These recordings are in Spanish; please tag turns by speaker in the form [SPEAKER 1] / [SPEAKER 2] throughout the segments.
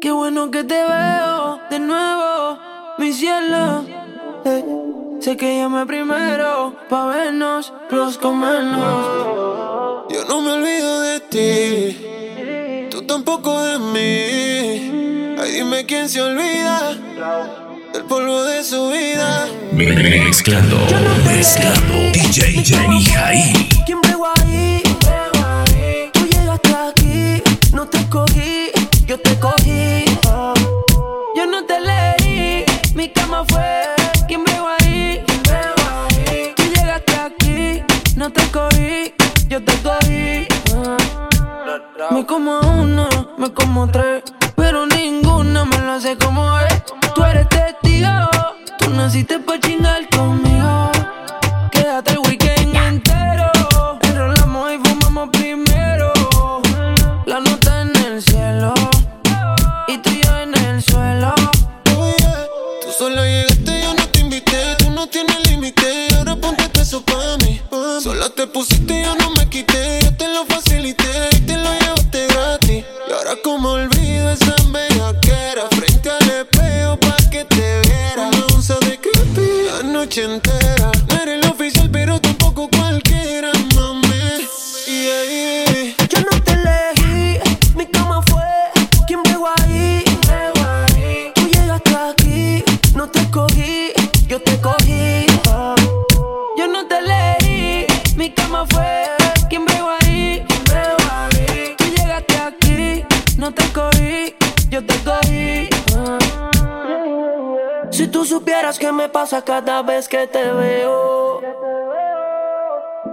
[SPEAKER 1] Qué bueno que te veo de nuevo, mi cielo. Eh, sé que llamé primero pa' vernos, los comernos.
[SPEAKER 2] Yo no me olvido de ti, tú tampoco de mí. Ay, dime quién se olvida del polvo de su vida.
[SPEAKER 3] Mezclando, mezclando, DJ Jenny Jaí.
[SPEAKER 1] Yo te cogí. Yo no te leí, mi cama fue. ¿Quién pegó ahí? Tú llegaste aquí, no te cogí, yo te cogí. Me como uno, me como tres, pero ninguna me lo hace como es. Tú eres testigo, tú naciste pa' chingar conmigo. Quédate el weekend entero, enrolamos y fumamos primero. Cada vez que te veo.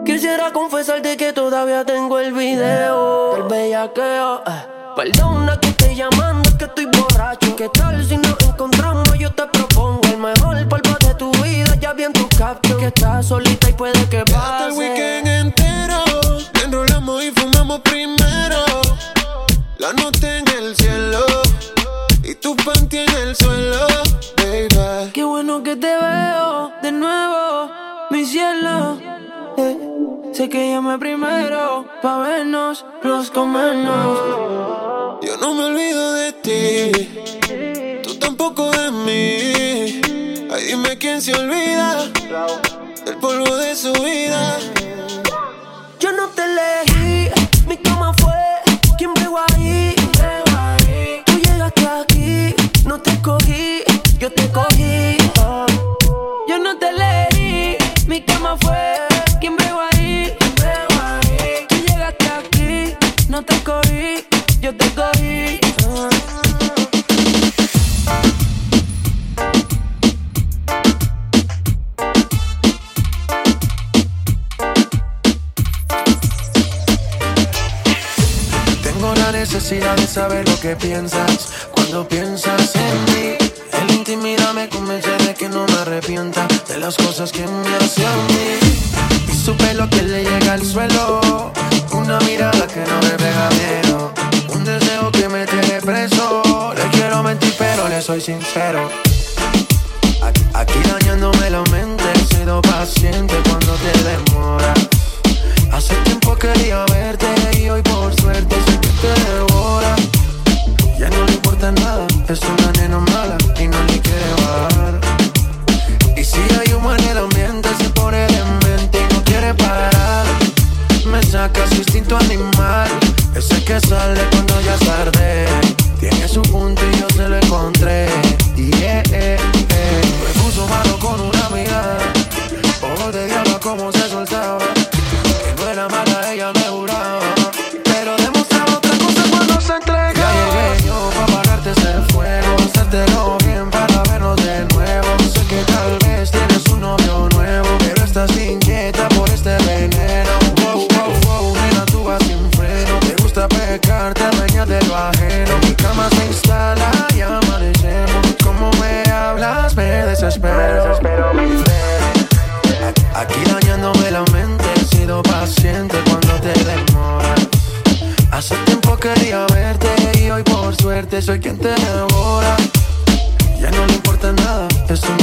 [SPEAKER 1] Quisiera confesarte que todavía tengo el video del bellaqueo. eh. Perdona que estoy llamando, es que estoy borracho. ¿Qué tal si nos encontramos? Yo te propongo el mejor polvo de tu vida. Ya vi en tu caption que estás solita y puede que
[SPEAKER 2] Hasta el
[SPEAKER 1] pase.
[SPEAKER 2] weekend entero. Enrolamos y fumamos primero. La nota en el cielo. Y tu panty en el suelo, baby.
[SPEAKER 1] Que te veo de nuevo, mi cielo. Eh, sé que llamé primero pa' vernos, los comernos.
[SPEAKER 2] Yo no me olvido de ti. Tú tampoco de mí. Ay, dime quién se olvida del polvo de su vida.
[SPEAKER 1] Yo no te elegí, mi cama fue. ¿Quién pegó ahí? Tú llegaste aquí, no te cogí, yo te cogí. Mi cama fue.
[SPEAKER 4] Nada, es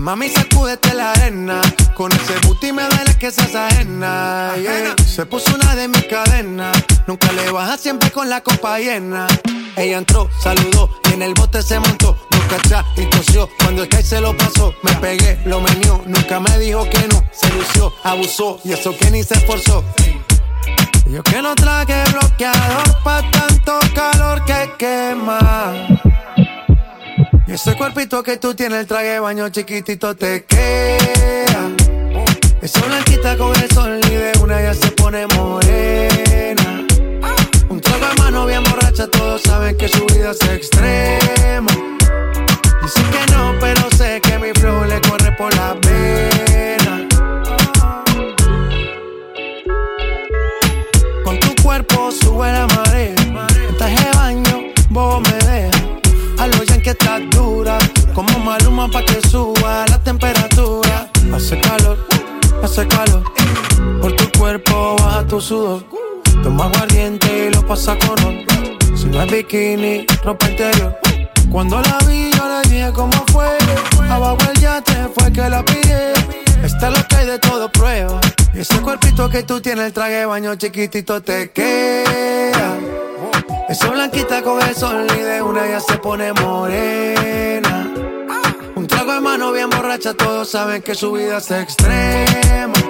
[SPEAKER 1] Mami, sacúdete la arena. Con ese booty me duele que se ajena. Yeah. Se puso una de mis cadenas. Nunca le baja siempre con la copa llena. Ella entró, saludó y en el bote se montó. Nunca atrás y tosió. Cuando el que se lo pasó, me pegué, lo menió. Nunca me dijo que no. Se lució, abusó y eso que ni se esforzó. Yo que no traje bloqueador pa' tanto calor que quema. Ese cuerpito que tú tienes, el traje baño chiquitito te queda. Esa blanquita con el sol y de una ya se pone morena. Un trago de mano bien borracha, todos saben que su vida es extrema. Tu sudor. Toma y lo pasa con. Si no es bikini, ropa interior. Cuando la vi, yo le dije cómo fue. Abajo el yate fue que la pillé. Esta es lo que hay de todo prueba. Ese cuerpito que tú tienes, el traje de baño chiquitito te queda. Esa blanquita con el sol y de una ya se pone morena. Un trago de mano bien borracha, todos saben que su vida es extrema.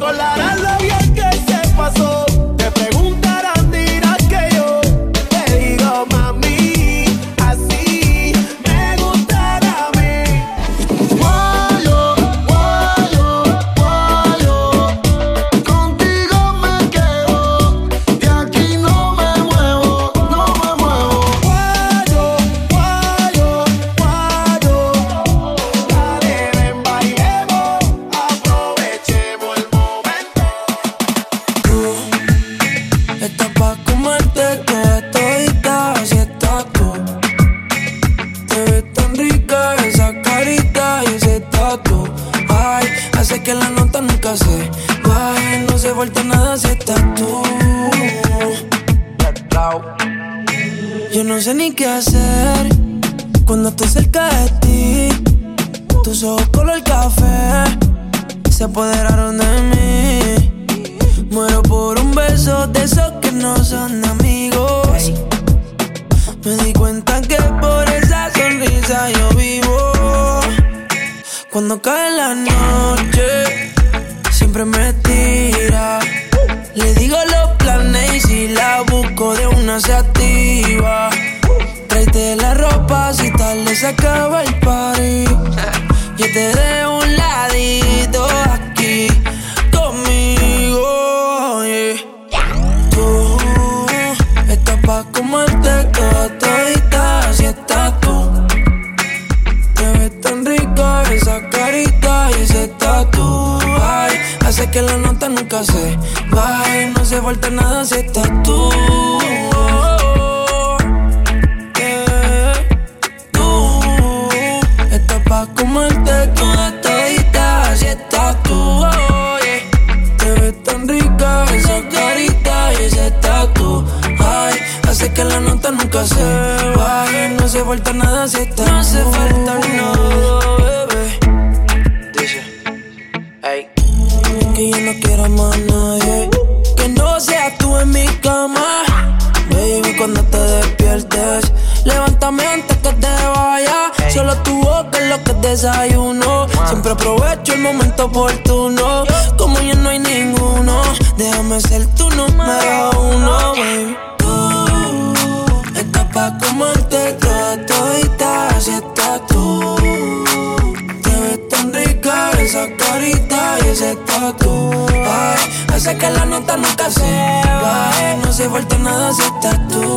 [SPEAKER 5] controlar color café se apoderaron de mí. Muero por un beso de esos que no son amigos. Me di cuenta que por esa sonrisa yo vivo. Cuando cae la noche, siempre me tira. Le digo los planes y si la busco de una se activa. Tráete la ropa si tal se acaba el party. Yo te dejo un ladito aquí conmigo. Tú estás pa' comerte toda todita si estás tú. Te ves tan rica esa carita y ese tatu. Ay, hace que la nota nunca se baje. No se falta nada si estás tú. Que la nota nunca se baje. No se falta nada si estás No hace falta nada, bebé. Dice, ey. Que yo no quiero más nadie. Que no seas tú en mi cama. Baby, cuando te despiertes, levántame antes que te vaya. Solo tu boca es lo que desayuno. Siempre aprovecho el momento oportuno. Como ya no hay ninguno, déjame ser tu número uno, baby. Ese tatu. Ay, hace que la nota nunca se baje. No se falta nada si estás tú.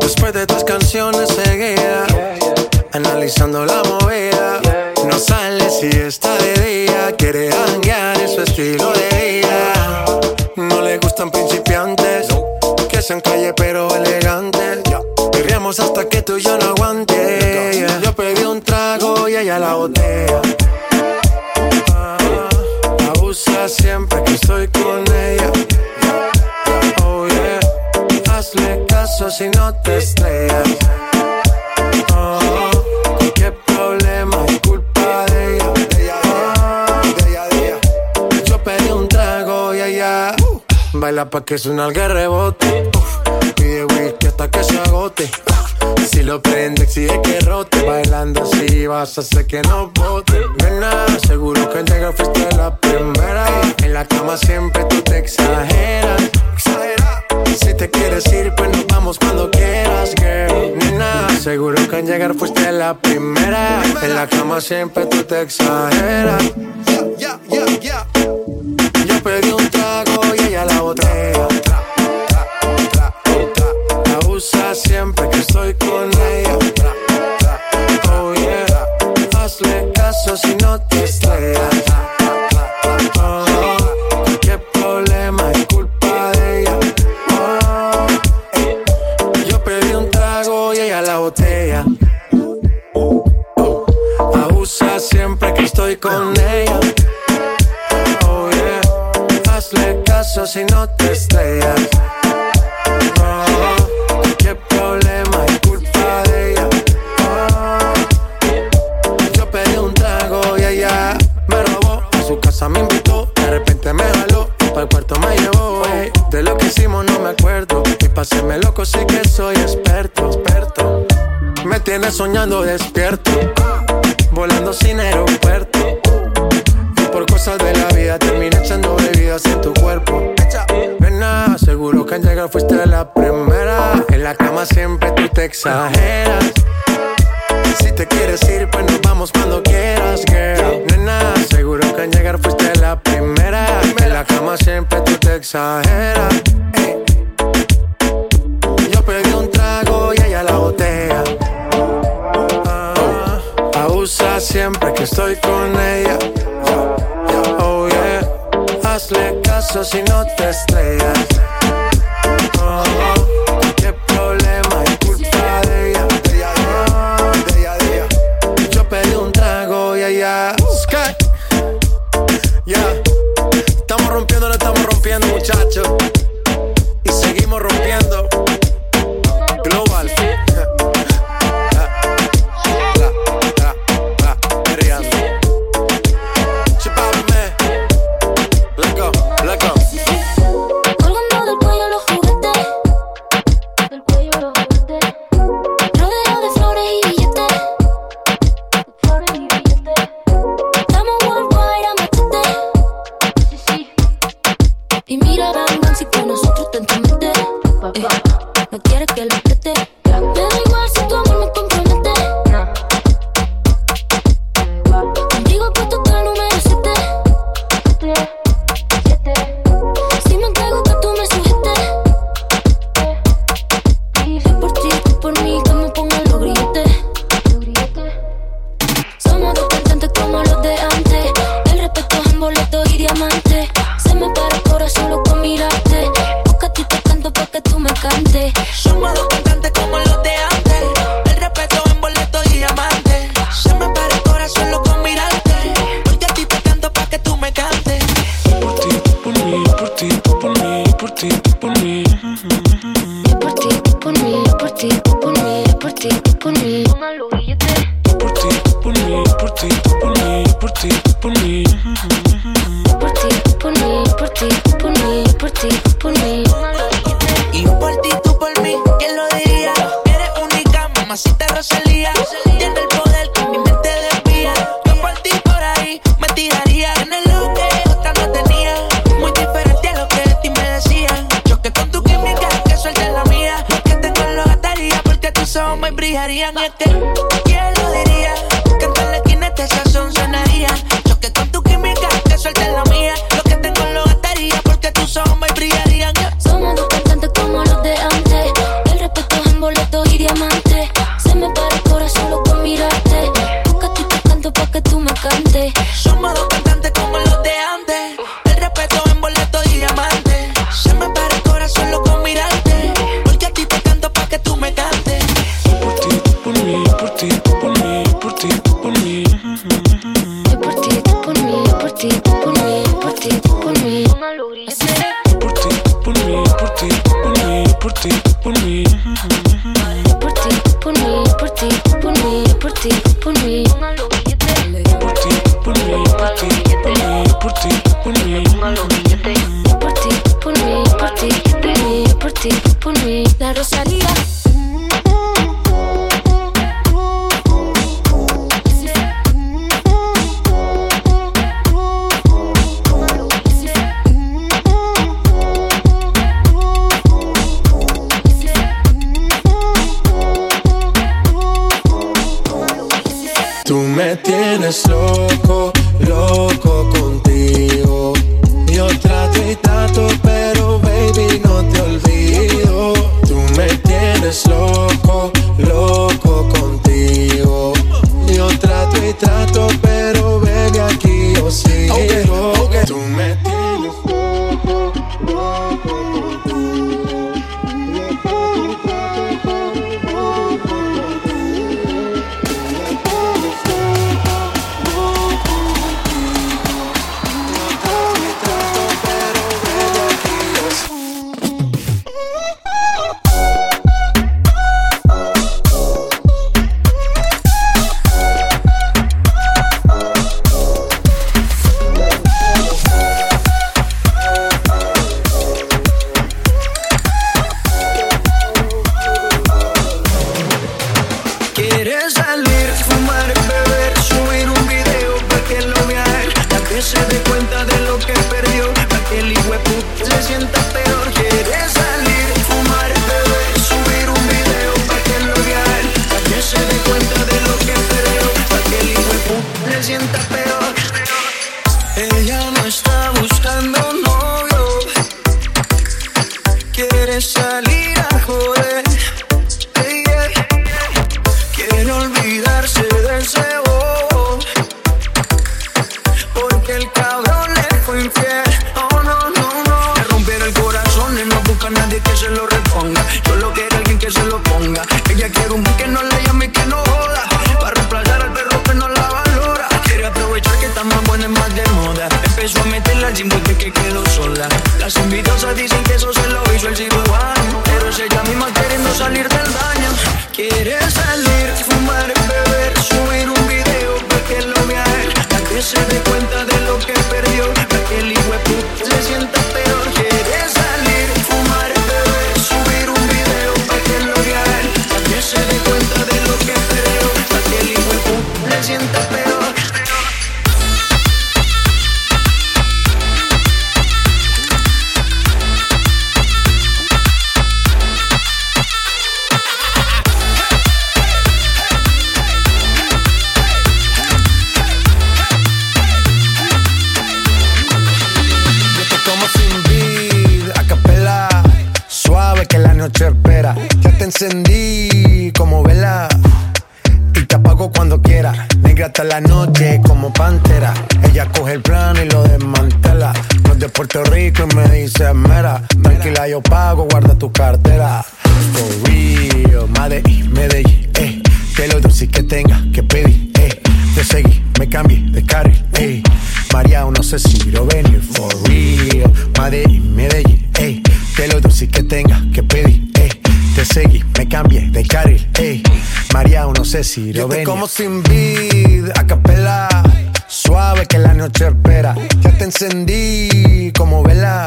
[SPEAKER 5] Después
[SPEAKER 2] de tus canciones seguía yeah,
[SPEAKER 1] analizando la movida. No sale si está de día, quiere hanguear en su estilo de vida. No le gustan principiantes, que sean calle pero elegantes. Querríamos hasta que tú y yo no aguante. Yo pedí un trago y ella la botella. Ah, abusa siempre que estoy con si no te estrellas? Oh, ¿Qué problema? Es culpa de ella. De ella, de ella, de ella. Yo pedí un trago y allá. Uh. Baila pa' que suena alga rebote. Pide whisky hasta que se agote. Si lo prende, exige que rote. Bailando así vas a hacer que no bote. Nena, se la cama siempre tú te exageras. soñando despierto, volando sin aeropuerto. Y por cosas de la vida terminé echando bebidas en tu cuerpo. Nena, seguro que al llegar fuiste la primera. En la cama siempre tú te exageras querían es
[SPEAKER 6] que por mí.
[SPEAKER 7] La
[SPEAKER 5] Rosalía
[SPEAKER 1] Yo te como sin vid, a capela, suave que la noche espera. Ya te encendí como vela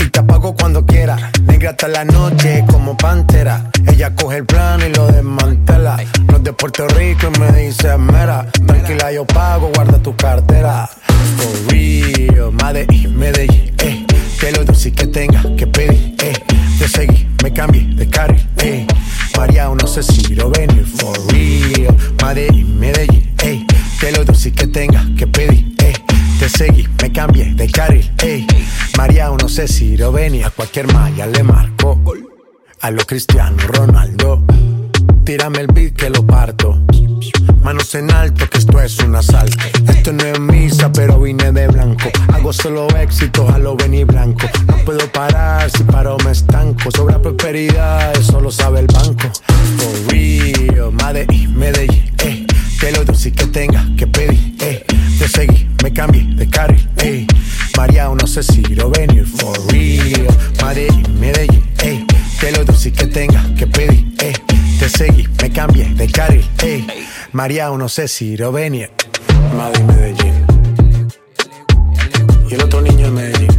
[SPEAKER 1] y te apago cuando quiera. Negra hasta la noche como pantera. Ella coge el plan y lo desmantela. No es de Puerto Rico y me dice mera. Tranquila, yo pago, guarda tu cartera. For real, Medellín, Medellín, eh de lo dulce que tenga que pedir, eh. Te seguí, me cambié de carril, eh. María, no sé si lo venir eh, for real. Madrid, Medellín, eh. De lo dulce que tenga que pedir, eh. Te seguí, me cambié de carril, eh. María, no sé si lo venir a cualquier malla le marco. A lo Cristiano Ronaldo Tírame el beat que lo parto. Manos en alto, que esto es un asalto. Esto no es misa, pero vine de blanco. Hago solo éxito, a lo venir blanco. No puedo parar, si paro me estanco. Sobra prosperidad, eso lo sabe el banco. For real, Made Medellín, eh. Te lo doy si que tenga que pedir, eh. Te seguí, me cambié de carril, eh. María, no sé si lo venir. For real, Made Medellín, eh. Te lo doy si que tenga que pedir, seguí, me cambié de carril, ey. María, no sé si Rovenia, Madrid, Medellín. Y el otro niño en Medellín.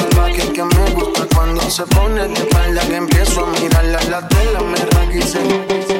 [SPEAKER 1] salvaje que me gusta cuando se pone de espalda que empiezo a mirarla la tela me raquicen.